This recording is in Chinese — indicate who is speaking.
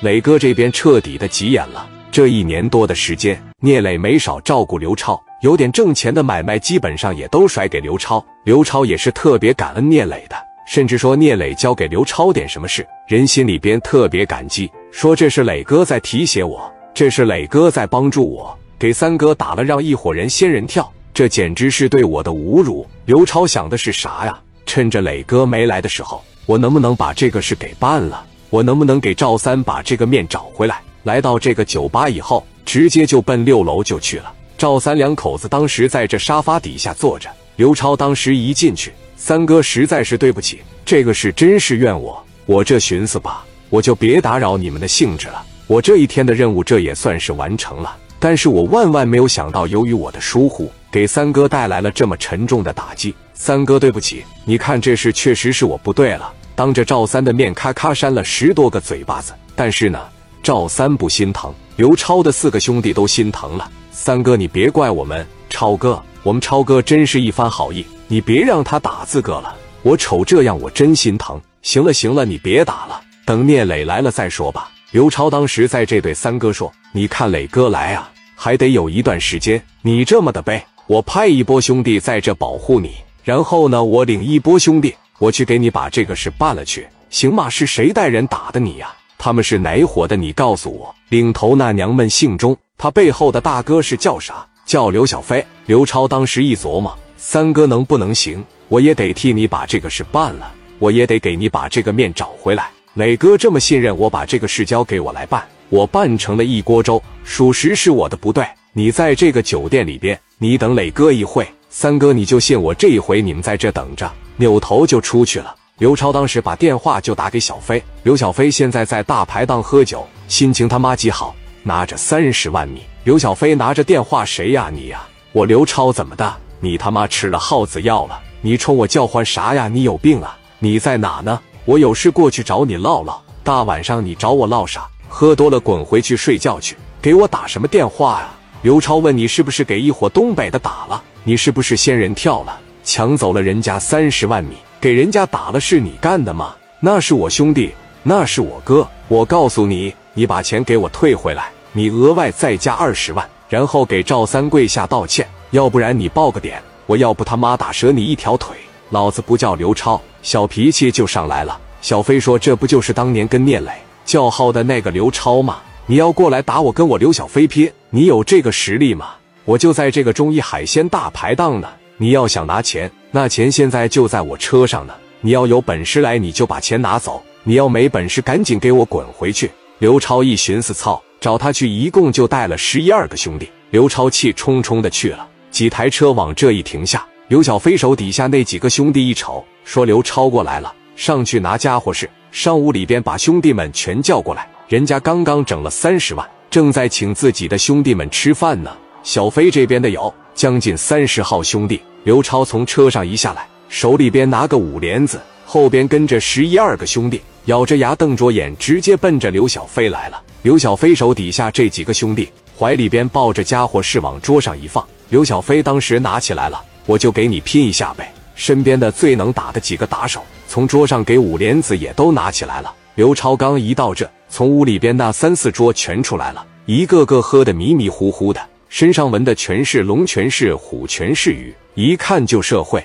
Speaker 1: 磊哥这边彻底的急眼了。这一年多的时间，聂磊没少照顾刘超，有点挣钱的买卖基本上也都甩给刘超。刘超也是特别感恩聂磊的，甚至说聂磊交给刘超点什么事，人心里边特别感激，说这是磊哥在提携我，这是磊哥在帮助我，给三哥打了让一伙人仙人跳，这简直是对我的侮辱。刘超想的是啥呀？趁着磊哥没来的时候，我能不能把这个事给办了？我能不能给赵三把这个面找回来？来到这个酒吧以后，直接就奔六楼就去了。赵三两口子当时在这沙发底下坐着。刘超当时一进去，三哥实在是对不起，这个事真是怨我。我这寻思吧，我就别打扰你们的兴致了。我这一天的任务这也算是完成了。但是我万万没有想到，由于我的疏忽，给三哥带来了这么沉重的打击。三哥，对不起，你看这事确实是我不对了。当着赵三的面，咔咔扇了十多个嘴巴子。但是呢。赵三不心疼，刘超的四个兄弟都心疼了。三哥，你别怪我们，超哥，我们超哥真是一番好意，你别让他打自个了。我瞅这样，我真心疼。行了行了，你别打了，等聂磊来了再说吧。刘超当时在这对三哥说：“你看磊哥来啊，还得有一段时间。你这么的呗，我派一波兄弟在这保护你，然后呢，我领一波兄弟，我去给你把这个事办了去，行吗？是谁带人打的你呀？”他们是哪伙的？你告诉我。领头那娘们姓钟，他背后的大哥是叫啥？叫刘小飞。刘超当时一琢磨，三哥能不能行？我也得替你把这个事办了，我也得给你把这个面找回来。磊哥这么信任我，把这个事交给我来办，我办成了一锅粥，属实是我的不对。你在这个酒店里边，你等磊哥一会，三哥你就信我这一回，你们在这等着，扭头就出去了。刘超当时把电话就打给小飞，刘小飞现在在大排档喝酒，心情他妈极好，拿着三十万米。刘小飞拿着电话，谁呀你呀？我刘超怎么的？你他妈吃了耗子药了？你冲我叫唤啥呀？你有病啊？你在哪呢？我有事过去找你唠唠。大晚上你找我唠啥？喝多了滚回去睡觉去。给我打什么电话呀？刘超问你是不是给一伙东北的打了？你是不是仙人跳了？抢走了人家三十万米？给人家打了是你干的吗？那是我兄弟，那是我哥。我告诉你，你把钱给我退回来，你额外再加二十万，然后给赵三跪下道歉，要不然你报个点，我要不他妈打折你一条腿。老子不叫刘超，小脾气就上来了。小飞说：“这不就是当年跟聂磊叫号的那个刘超吗？你要过来打我，跟我刘小飞拼，你有这个实力吗？我就在这个中医海鲜大排档呢。”你要想拿钱，那钱现在就在我车上呢。你要有本事来，你就把钱拿走；你要没本事，赶紧给我滚回去。刘超一寻思，操，找他去，一共就带了十一二个兄弟。刘超气冲冲的去了，几台车往这一停下。刘小飞手底下那几个兄弟一瞅，说刘超过来了，上去拿家伙事。上屋里边把兄弟们全叫过来，人家刚刚整了三十万，正在请自己的兄弟们吃饭呢。小飞这边的有将近三十号兄弟。刘超从车上一下来，手里边拿个五连子，后边跟着十一二个兄弟，咬着牙瞪着眼，直接奔着刘小飞来了。刘小飞手底下这几个兄弟怀里边抱着家伙事往桌上一放，刘小飞当时拿起来了，我就给你拼一下呗。身边的最能打的几个打手从桌上给五连子也都拿起来了。刘超刚一到这，从屋里边那三四桌全出来了，一个个喝得迷迷糊糊的，身上纹的全是龙，全是虎，全是鱼。一看就社会，